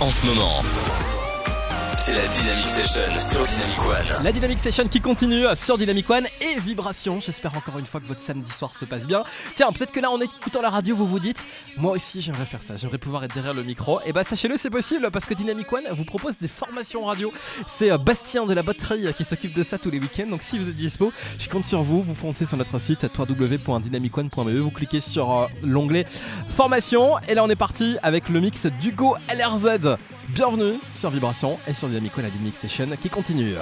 en ce moment. C'est la Dynamic Session sur Dynamic One. La Dynamic Session qui continue sur Dynamic One et Vibration. J'espère encore une fois que votre samedi soir se passe bien. Tiens, peut-être que là en écoutant la radio, vous vous dites Moi aussi j'aimerais faire ça, j'aimerais pouvoir être derrière le micro. Et bah sachez-le, c'est possible parce que Dynamic One vous propose des formations radio. C'est euh, Bastien de la botterie qui s'occupe de ça tous les week-ends. Donc si vous êtes dispo, je compte sur vous. Vous foncez sur notre site www.dynamicone.be. Vous cliquez sur euh, l'onglet formation. Et là on est parti avec le mix d'Hugo LRZ. Bienvenue sur Vibration et sur Dynamic One, la Dynamic Session qui continue.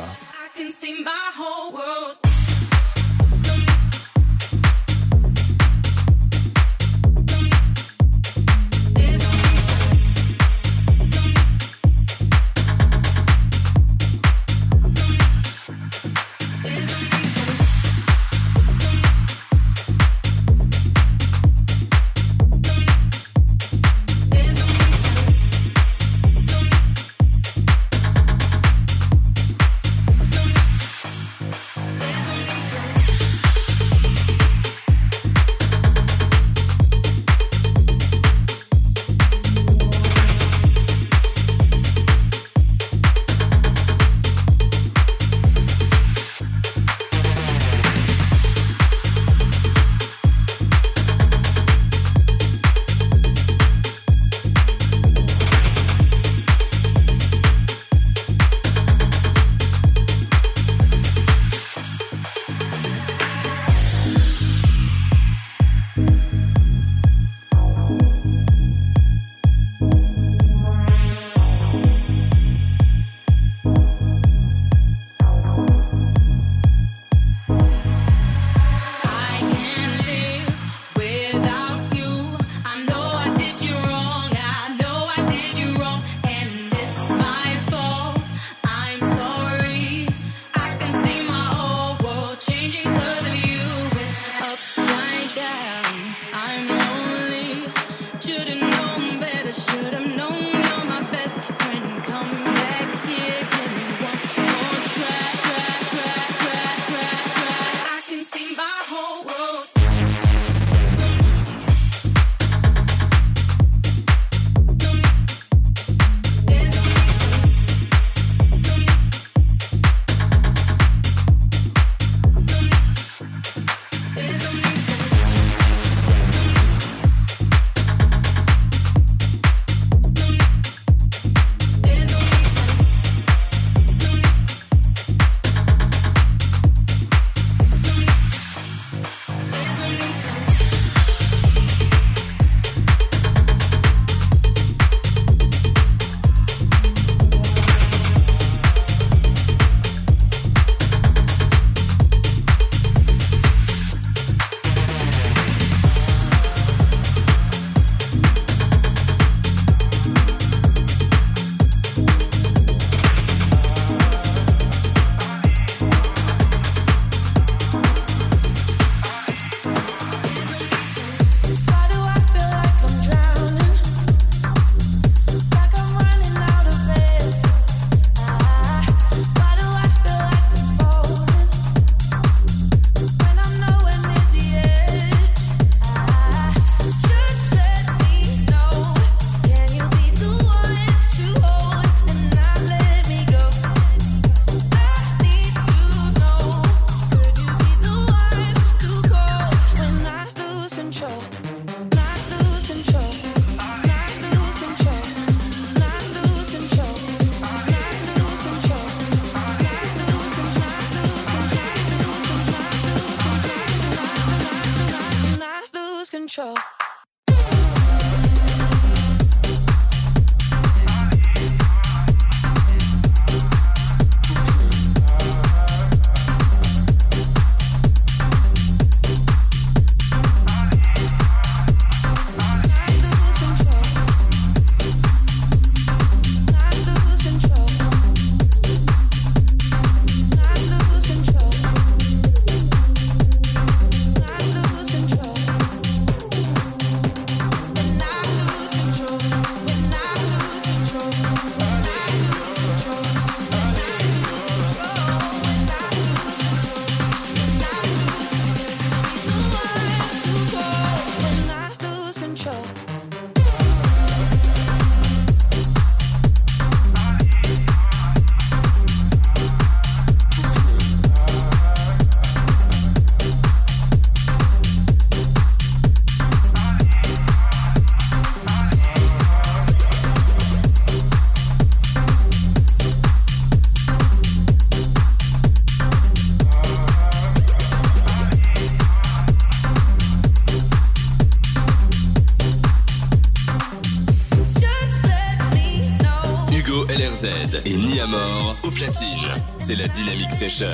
Et Ni à mort au platine. C'est la Dynamic Session.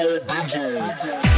Benzo, Benzo.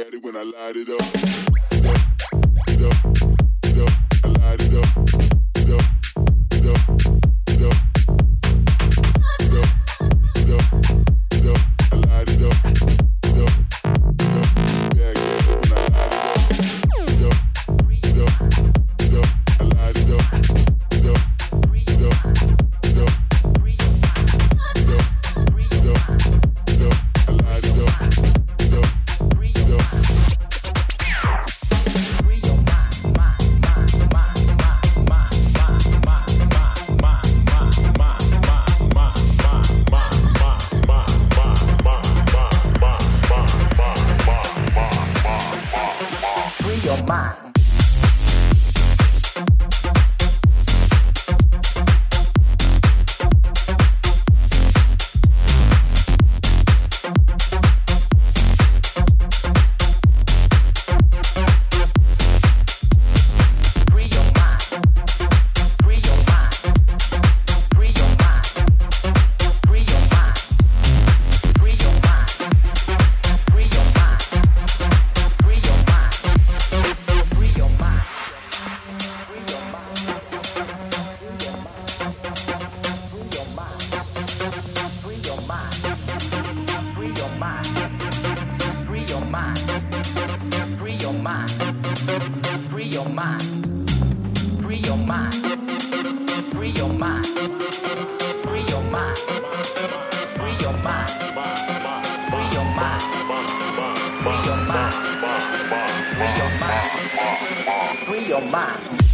at it when I light it up. free your mind. your mind.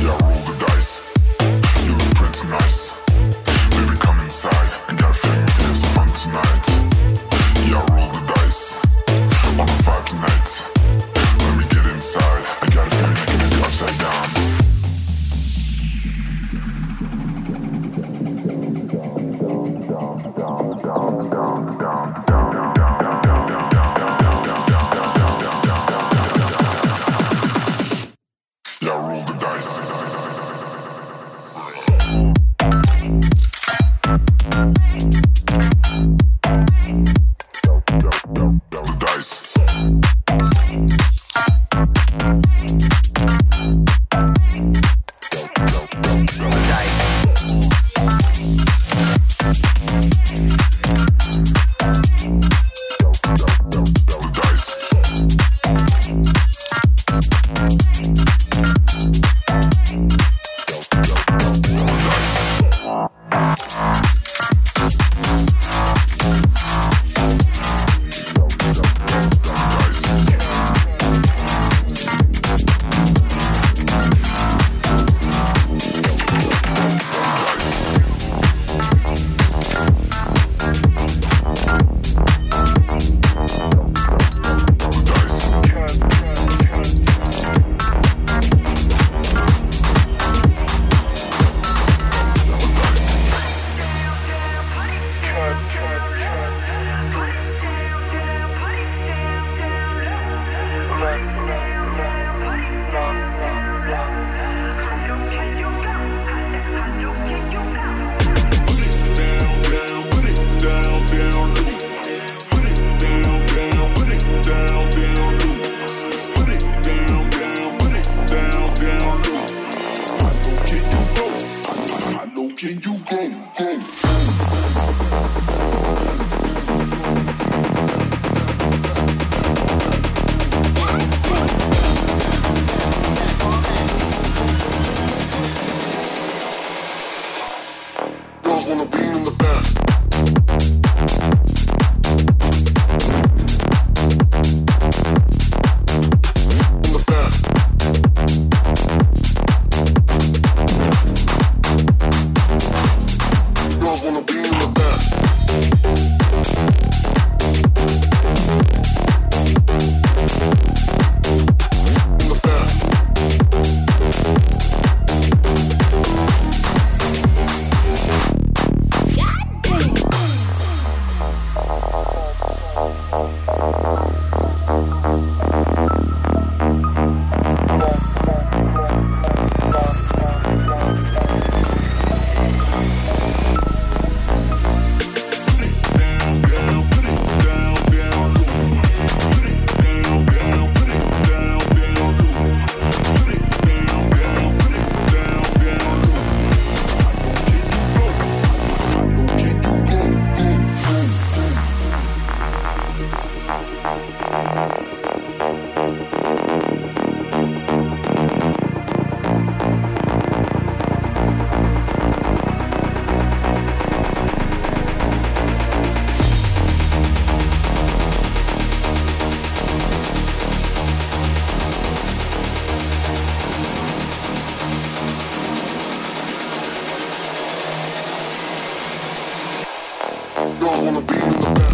Yeah, roll the dice. You look pretty nice. Baby, come inside. I got a we have some fun tonight. Yeah, roll the dice. On a tonight. Let me get inside. I got a feeling I upside down. can you Girls wanna be in the back,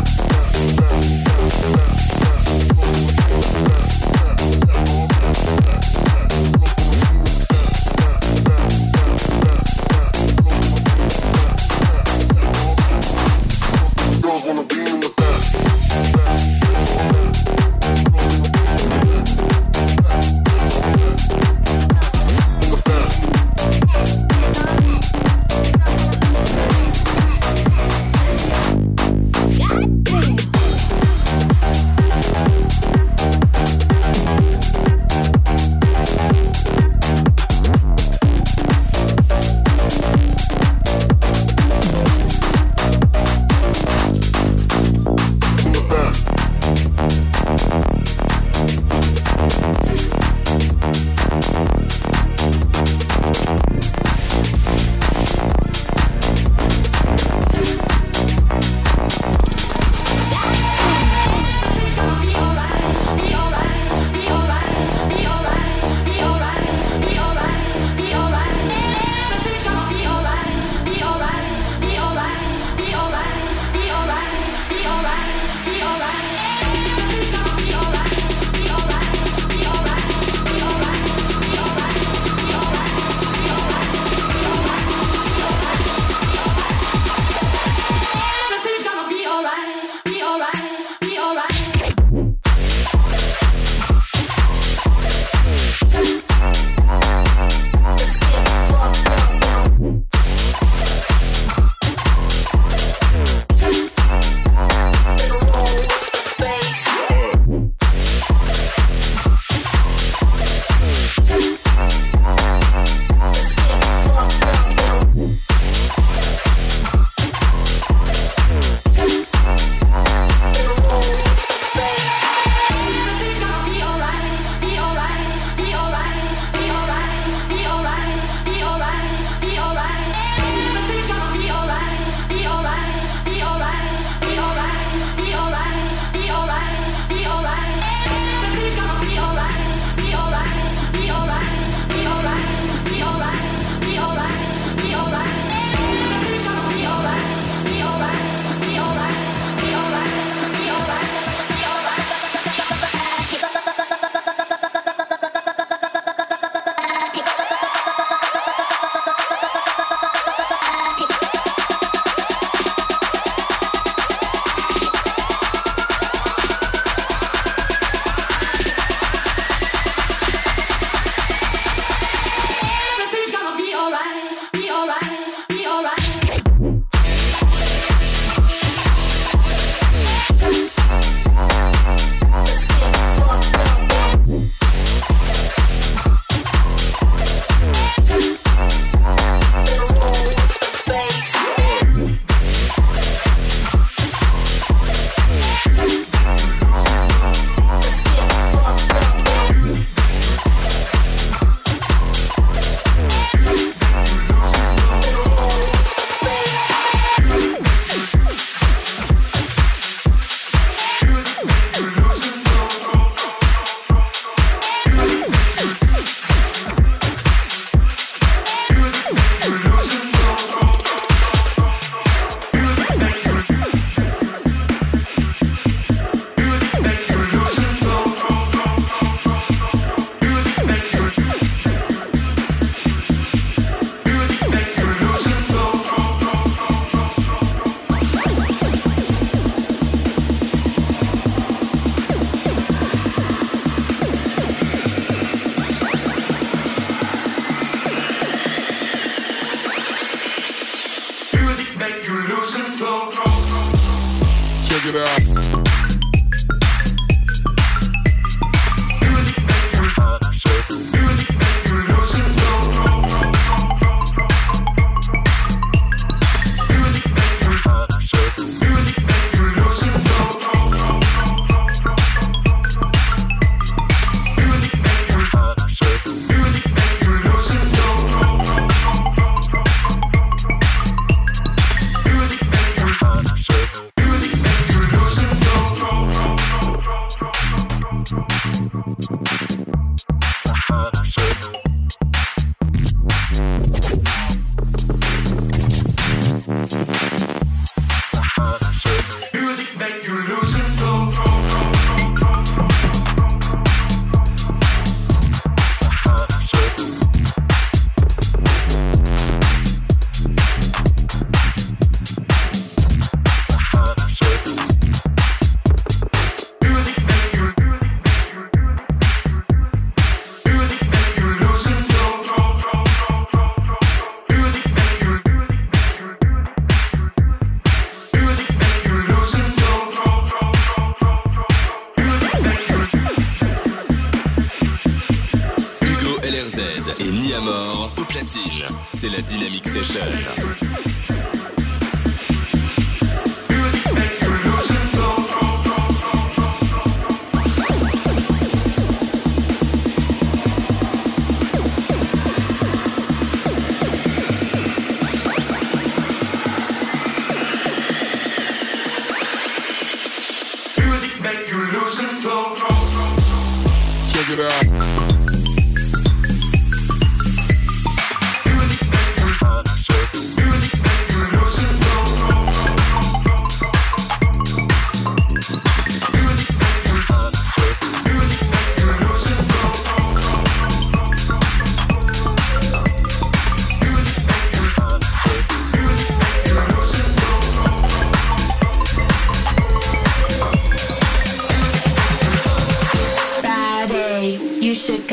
Z et Niamor au platine. C'est la Dynamic Session.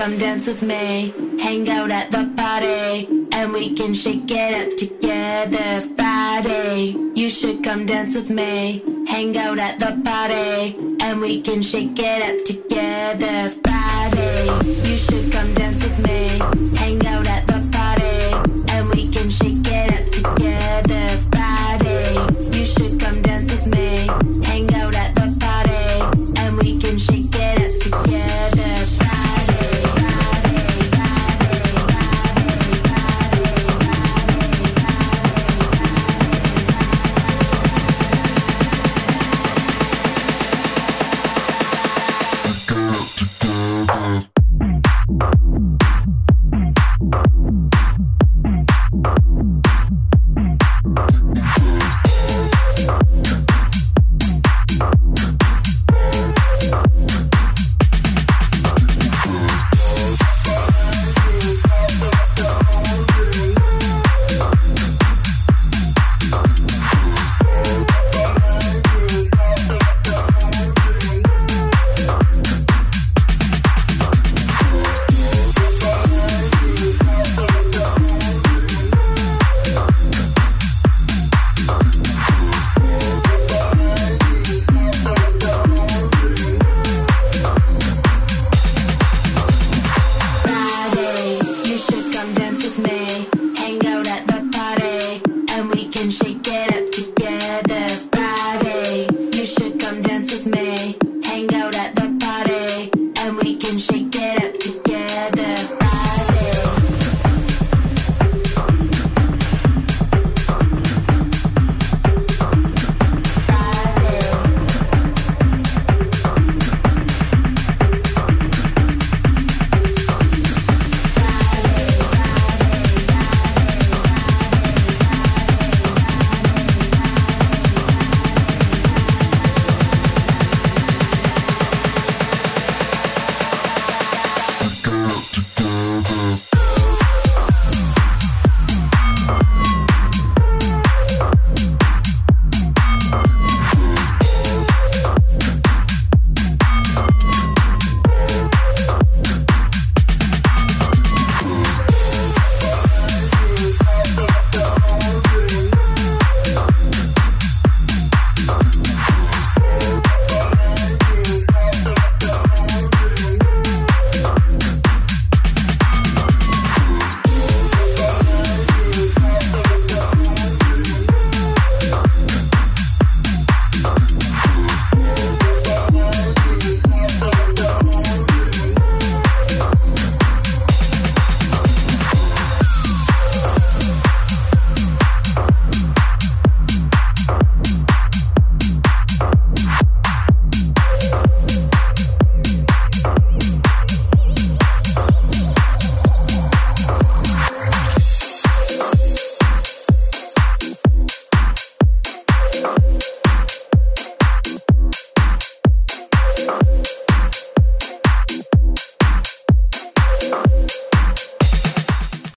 Come dance with me. Hang out at the party, and we can shake it up together. Friday, you should come dance with me. Hang out at the party, and we can shake it up together. Friday, you should come dance with me. Hang out at the party, and we can shake it up together.